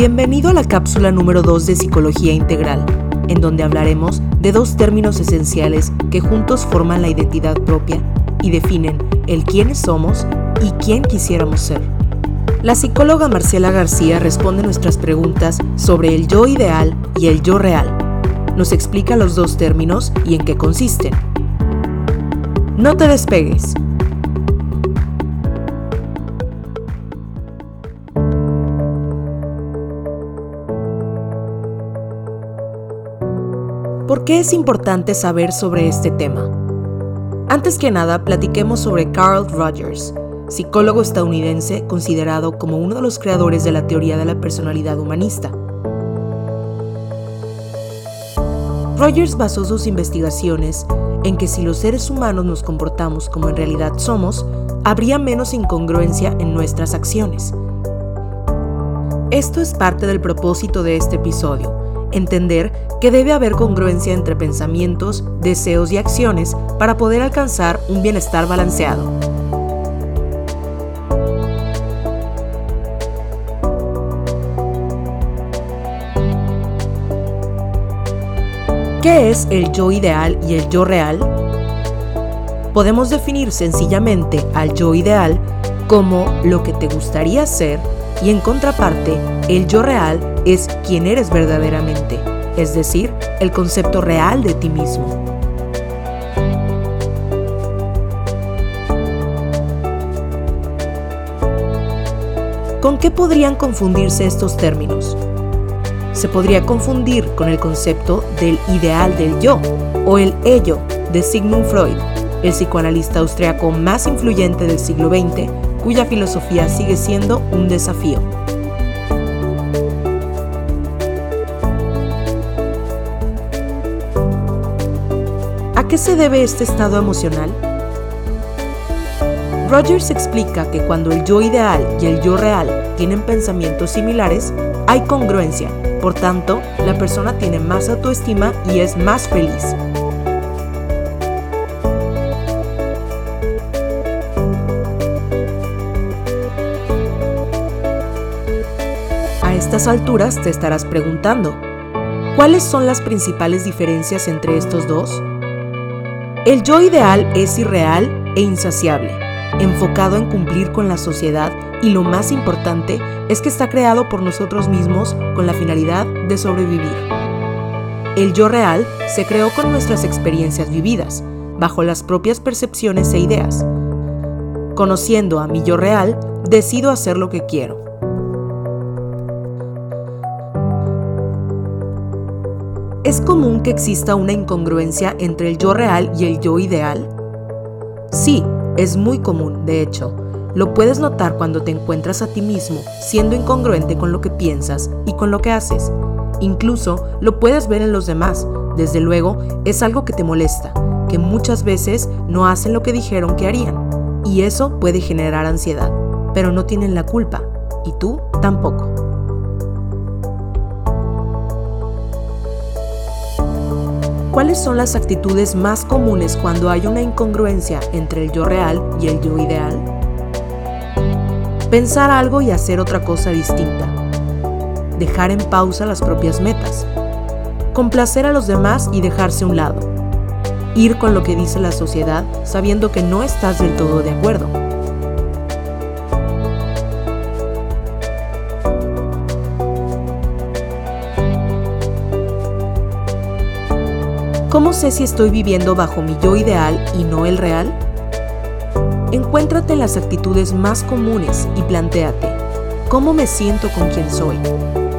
Bienvenido a la cápsula número 2 de Psicología Integral, en donde hablaremos de dos términos esenciales que juntos forman la identidad propia y definen el quiénes somos y quién quisiéramos ser. La psicóloga Marcela García responde nuestras preguntas sobre el yo ideal y el yo real. Nos explica los dos términos y en qué consisten. No te despegues. ¿Por qué es importante saber sobre este tema? Antes que nada, platiquemos sobre Carl Rogers, psicólogo estadounidense considerado como uno de los creadores de la teoría de la personalidad humanista. Rogers basó sus investigaciones en que si los seres humanos nos comportamos como en realidad somos, habría menos incongruencia en nuestras acciones. Esto es parte del propósito de este episodio, entender que debe haber congruencia entre pensamientos, deseos y acciones para poder alcanzar un bienestar balanceado. ¿Qué es el yo ideal y el yo real? Podemos definir sencillamente al yo ideal como lo que te gustaría ser y en contraparte, el yo real es quien eres verdaderamente, es decir, el concepto real de ti mismo. ¿Con qué podrían confundirse estos términos? Se podría confundir con el concepto del ideal del yo o el ello de Sigmund Freud, el psicoanalista austriaco más influyente del siglo XX, cuya filosofía sigue siendo un desafío. qué se debe este estado emocional? Rogers explica que cuando el yo ideal y el yo real tienen pensamientos similares, hay congruencia, por tanto, la persona tiene más autoestima y es más feliz. Estas alturas te estarás preguntando, ¿cuáles son las principales diferencias entre estos dos? El yo ideal es irreal e insaciable, enfocado en cumplir con la sociedad y lo más importante es que está creado por nosotros mismos con la finalidad de sobrevivir. El yo real se creó con nuestras experiencias vividas, bajo las propias percepciones e ideas. Conociendo a mi yo real, decido hacer lo que quiero. ¿Es común que exista una incongruencia entre el yo real y el yo ideal? Sí, es muy común, de hecho. Lo puedes notar cuando te encuentras a ti mismo siendo incongruente con lo que piensas y con lo que haces. Incluso lo puedes ver en los demás. Desde luego, es algo que te molesta, que muchas veces no hacen lo que dijeron que harían. Y eso puede generar ansiedad, pero no tienen la culpa. Y tú tampoco. ¿Cuáles son las actitudes más comunes cuando hay una incongruencia entre el yo real y el yo ideal? Pensar algo y hacer otra cosa distinta. Dejar en pausa las propias metas. Complacer a los demás y dejarse a un lado. Ir con lo que dice la sociedad sabiendo que no estás del todo de acuerdo ¿Cómo sé si estoy viviendo bajo mi yo ideal y no el real? Encuéntrate en las actitudes más comunes y plantéate, ¿cómo me siento con quien soy?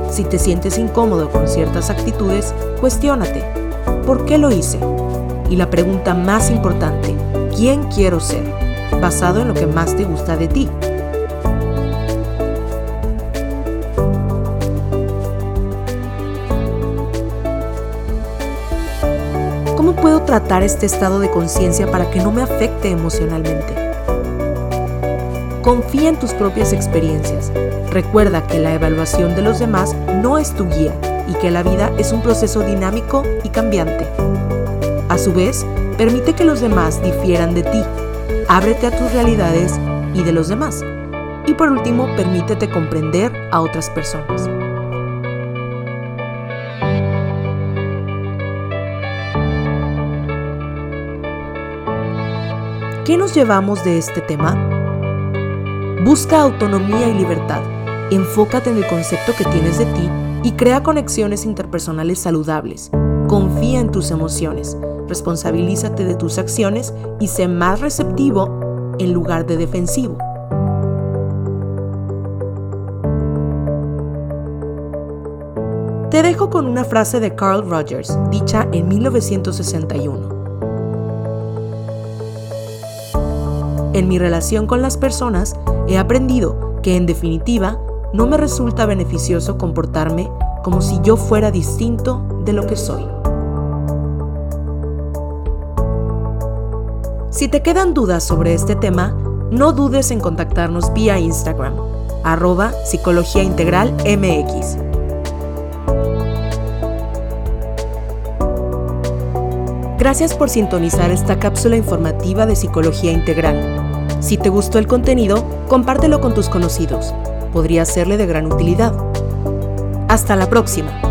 Si te sientes incómodo con ciertas actitudes, cuestiónate, ¿por qué lo hice? Y la pregunta más importante, ¿quién quiero ser? Basado en lo que más te gusta de ti. ¿Cómo puedo tratar este estado de conciencia para que no me afecte emocionalmente? Confía en tus propias experiencias. Recuerda que la evaluación de los demás no es tu guía y que la vida es un proceso dinámico y cambiante. A su vez, permite que los demás difieran de ti. Ábrete a tus realidades y de los demás. Y por último, permítete comprender a otras personas. ¿Qué nos llevamos de este tema? Busca autonomía y libertad. Enfócate en el concepto que tienes de ti y crea conexiones interpersonales saludables. Confía en tus emociones, responsabilízate de tus acciones y sé más receptivo en lugar de defensivo. Te dejo con una frase de Carl Rogers, dicha en 1961. En mi relación con las personas he aprendido que en definitiva no me resulta beneficioso comportarme como si yo fuera distinto de lo que soy. Si te quedan dudas sobre este tema, no dudes en contactarnos vía Instagram, arroba. Gracias por sintonizar esta cápsula informativa de Psicología Integral. Si te gustó el contenido, compártelo con tus conocidos. Podría serle de gran utilidad. Hasta la próxima.